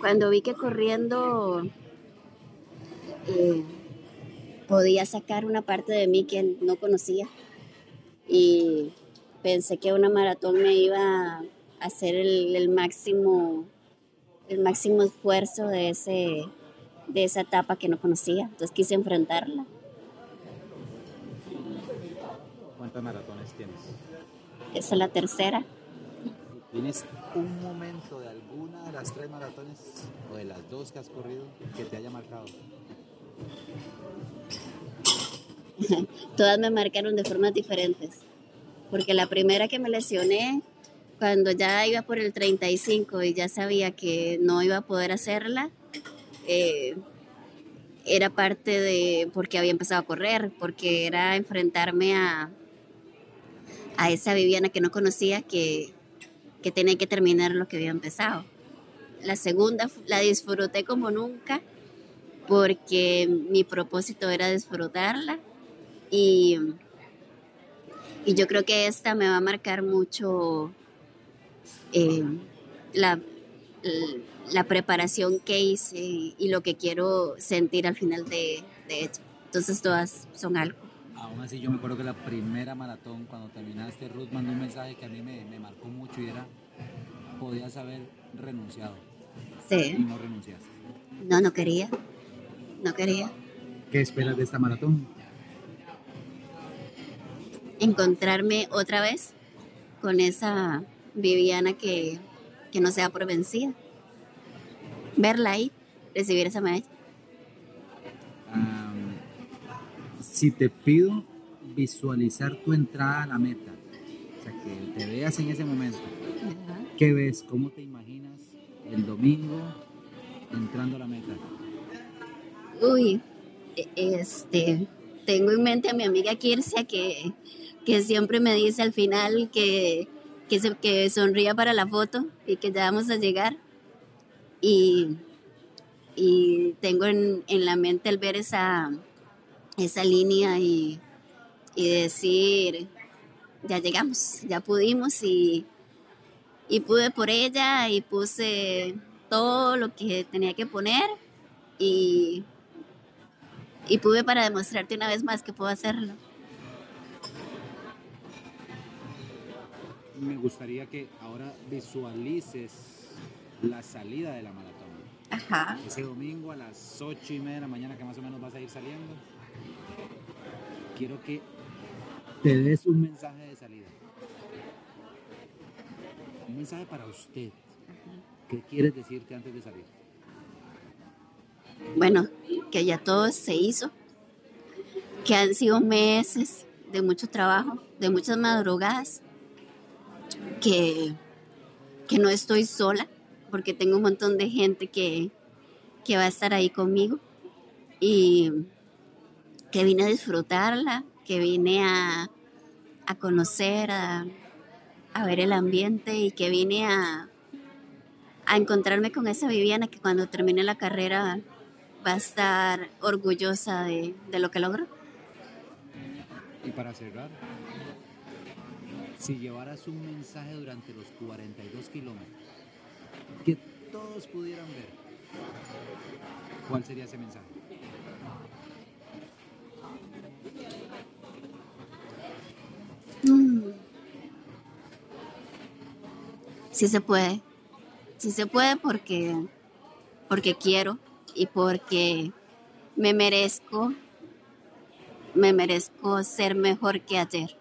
Cuando vi que corriendo eh, podía sacar una parte de mí que no conocía. Y pensé que una maratón me iba a hacer el, máximo el máximo esfuerzo de ese de esa etapa que no conocía. Entonces quise enfrentarla. ¿cuántas maratones tienes? esa es la tercera ¿Tienes un momento de alguna de las tres maratones o de las dos que has corrido que te haya marcado? Todas me marcaron de formas diferentes. Porque la primera que me lesioné, cuando ya iba por el 35 y ya sabía que no iba a poder hacerla, eh, era parte de porque había empezado a correr, porque era enfrentarme a, a esa Viviana que no conocía que, que tenía que terminar lo que había empezado. La segunda la disfruté como nunca porque mi propósito era disfrutarla y, y yo creo que esta me va a marcar mucho eh, la, la, preparación que hice y lo que quiero sentir al final de, de hecho. Entonces todas son algo. Aún así yo me acuerdo que la primera maratón, cuando terminaste, Ruth mandó un mensaje que a mí me, me marcó mucho y era, podías haber renunciado. Sí. Y no renunciaste. No, no quería. No quería. ¿Qué esperas de esta maratón? Encontrarme otra vez con esa Viviana que, que no sea por vencida. Verla ahí, recibir esa medalla. Si te pido visualizar tu entrada a la meta, o sea, que te veas en ese momento, ¿qué ves? ¿Cómo te imaginas el domingo entrando a la meta? Uy, e, este, tengo en mente a mi amiga Kirsia que, que siempre me dice al final que, que, se, que sonría para la foto y que ya vamos a llegar. Y, y tengo en, en, la mente el ver esa, esa línea y, y, decir, ya llegamos, ya pudimos y, y pude por ella y puse todo lo que tenía que poner y y pude para demostrarte una vez más que puedo hacerlo. Me gustaría que ahora visualices la salida de la maratón. Ajá. Ese domingo a las ocho y media de la mañana que más o menos vas a ir saliendo. Quiero que te des un mensaje de salida. Un mensaje para usted. ¿Qué quieres decirte antes de salir? bueno, que ya todo se hizo, que han sido meses de mucho trabajo, de muchas madrugadas, que, que no estoy sola, porque tengo un montón de gente que, que va a estar ahí conmigo y que vine a disfrutarla, que vine a, a conocer, a, a, ver el ambiente y que vine a, a encontrarme con esa Viviana que cuando termine la carrera va a estar orgullosa de, de lo que logró. Y para cerrar, si llevaras un mensaje durante los 42 kilómetros que todos pudieran ver, ¿cuál sería ese mensaje? Mm. Sí se puede, sí se puede porque, porque quiero, y porque me merezco, me merezco ser mejor que ayer.